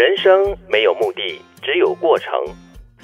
人生没有目的，只有过程。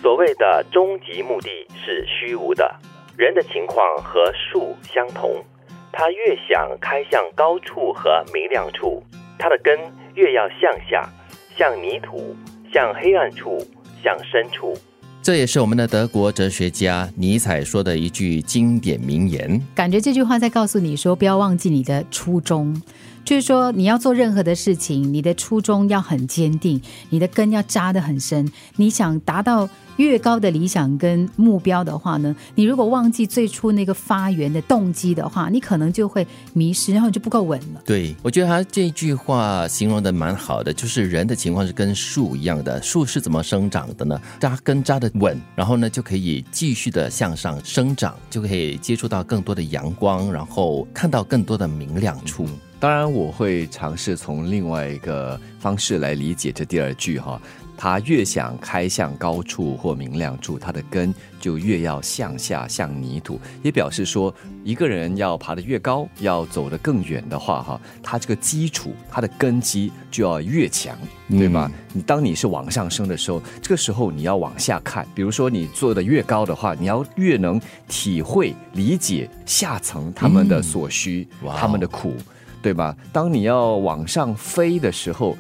所谓的终极目的是虚无的。人的情况和树相同，它越想开向高处和明亮处，它的根越要向下，向泥土，向黑暗处，向深处。这也是我们的德国哲学家尼采说的一句经典名言。感觉这句话在告诉你说，不要忘记你的初衷。就是说，你要做任何的事情，你的初衷要很坚定，你的根要扎得很深。你想达到越高的理想跟目标的话呢，你如果忘记最初那个发源的动机的话，你可能就会迷失，然后就不够稳了。对，我觉得他这句话形容的蛮好的，就是人的情况是跟树一样的，树是怎么生长的呢？扎根扎得稳，然后呢就可以继续的向上生长，就可以接触到更多的阳光，然后看到更多的明亮处。当然，我会尝试从另外一个方式来理解这第二句哈。他越想开向高处或明亮处，它的根就越要向下，向泥土。也表示说，一个人要爬得越高，要走得更远的话哈，他这个基础，他的根基就要越强，对吗？你当你是往上升的时候，这个时候你要往下看。比如说，你做的越高的话，你要越能体会、理解下层他们的所需，他们的苦。对吧？当你要往上飞的时候，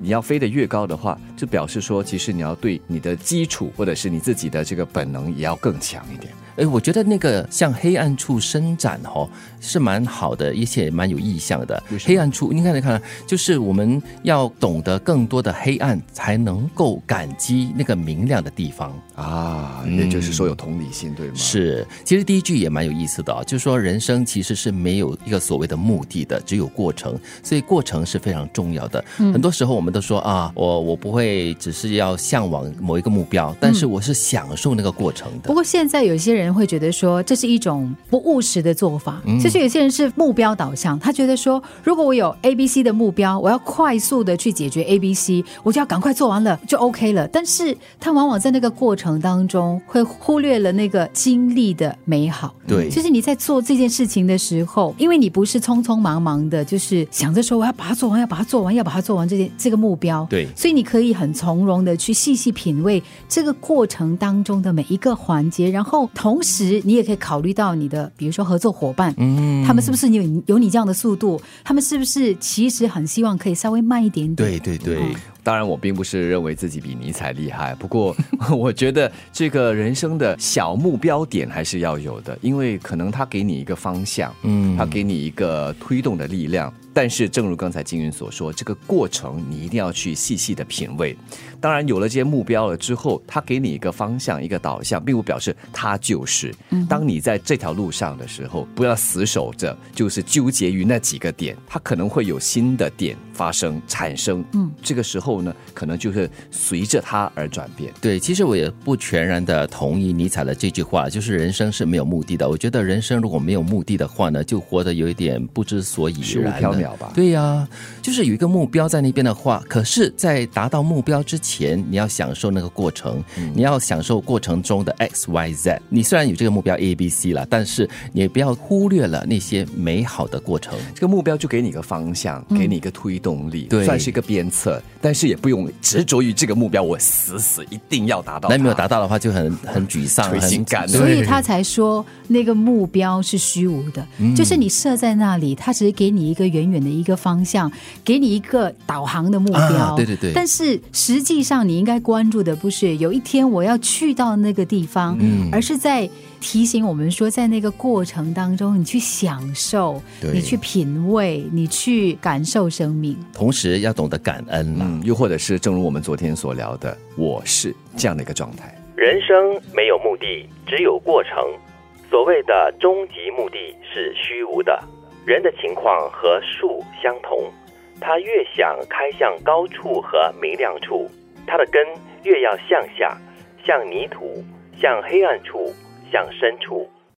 你要飞得越高的话，就表示说，其实你要对你的基础或者是你自己的这个本能也要更强一点。哎，我觉得那个向黑暗处伸展哦，是蛮好的，而且蛮有意向的。黑暗处，你看，你看，就是我们要懂得更多的黑暗，才能够感激那个明亮的地方啊。也就是说，有同理心，对吗？是。其实第一句也蛮有意思的啊，就是说人生其实是没有一个所谓的目的的，只有过程，所以过程是非常重要的。很多时候我们都说啊，我我不会只是要向往某一个目标，但是我是享受那个过程的。不过现在有些人。会觉得说这是一种不务实的做法。其实有些人是目标导向，他觉得说，如果我有 A、B、C 的目标，我要快速的去解决 A、B、C，我就要赶快做完了就 OK 了。但是他往往在那个过程当中会忽略了那个经历的美好。对，就是你在做这件事情的时候，因为你不是匆匆忙忙的，就是想着说我要把它做完，要把它做完，要把它做完这件这个目标。对，所以你可以很从容的去细细品味这个过程当中的每一个环节，然后同。同时，你也可以考虑到你的，比如说合作伙伴，嗯，他们是不是有有你这样的速度？他们是不是其实很希望可以稍微慢一点点？对对对。当然，我并不是认为自己比尼采厉害，不过 我觉得这个人生的小目标点还是要有的，因为可能他给你一个方向，嗯，他给你一个推动的力量。但是，正如刚才金云所说，这个过程你一定要去细细的品味。当然，有了这些目标了之后，他给你一个方向、一个导向，并不表示他就是。当你在这条路上的时候，不要死守着，就是纠结于那几个点，他可能会有新的点发生、产生。嗯，这个时候呢，可能就是随着它而转变。对，其实我也不全然的同意尼采的这句话，就是人生是没有目的的。我觉得人生如果没有目的的话呢，就活得有一点不知所以然了。对呀，就是有一个目标在那边的话，可是，在达到目标之前，你要享受那个过程，你要享受过程中的 X、Y、Z。你虽然有这个目标 A、B、C 了，但是你不要忽略了那些美好的过程。这个目标就给你一个方向，给你一个推动力，对，算是一个鞭策。但是也不用执着于这个目标，我死死一定要达到。那没有达到的话，就很很沮丧、很感。所以他才说那个目标是虚无的，就是你设在那里，他只是给你一个远远的一个方向，给你一个导航的目标。对对对。但是实际上，你应该关注的不是有一天我要去到那个地方，而是在。提醒我们说，在那个过程当中，你去享受，你去品味，你去感受生命，同时要懂得感恩嗯，又或者是正如我们昨天所聊的，我是这样的一个状态。人生没有目的，只有过程。所谓的终极目的是虚无的。人的情况和树相同，它越想开向高处和明亮处，它的根越要向下，向泥土，向黑暗处。向深处。